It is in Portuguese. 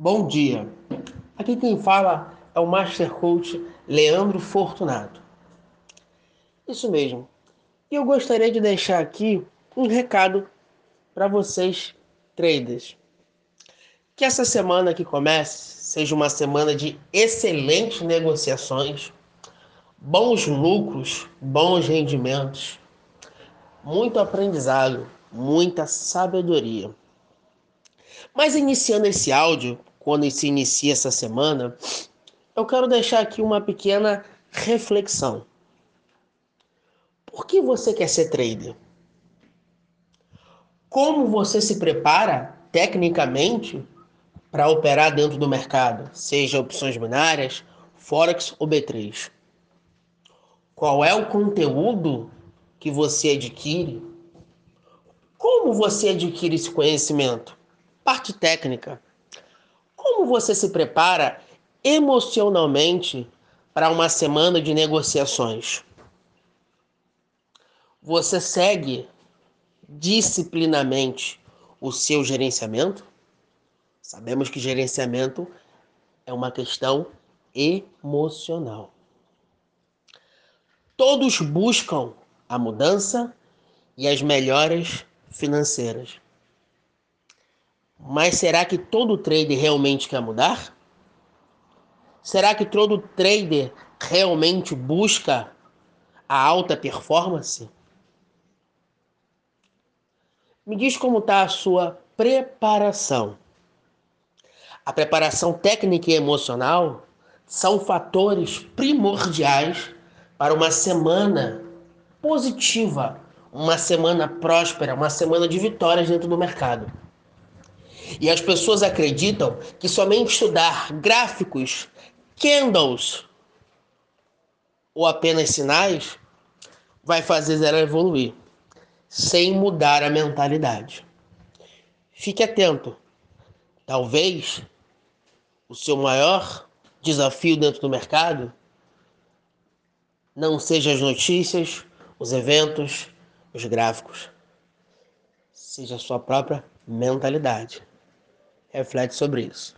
Bom dia. Aqui quem fala é o Master Coach Leandro Fortunato. Isso mesmo. E eu gostaria de deixar aqui um recado para vocês, traders. Que essa semana que comece seja uma semana de excelentes negociações, bons lucros, bons rendimentos, muito aprendizado, muita sabedoria. Mas iniciando esse áudio, quando se inicia essa semana, eu quero deixar aqui uma pequena reflexão. Por que você quer ser trader? Como você se prepara tecnicamente para operar dentro do mercado, seja opções binárias, forex ou B3? Qual é o conteúdo que você adquire? Como você adquire esse conhecimento? Parte técnica. Como você se prepara emocionalmente para uma semana de negociações? Você segue disciplinamente o seu gerenciamento? Sabemos que gerenciamento é uma questão emocional. Todos buscam a mudança e as melhoras financeiras. Mas será que todo trader realmente quer mudar? Será que todo trader realmente busca a alta performance? Me diz como está a sua preparação. A preparação técnica e emocional são fatores primordiais para uma semana positiva, uma semana próspera, uma semana de vitórias dentro do mercado. E as pessoas acreditam que somente estudar gráficos, candles ou apenas sinais vai fazer ela evoluir, sem mudar a mentalidade. Fique atento. Talvez o seu maior desafio dentro do mercado não seja as notícias, os eventos, os gráficos, seja a sua própria mentalidade reflete sobre isso.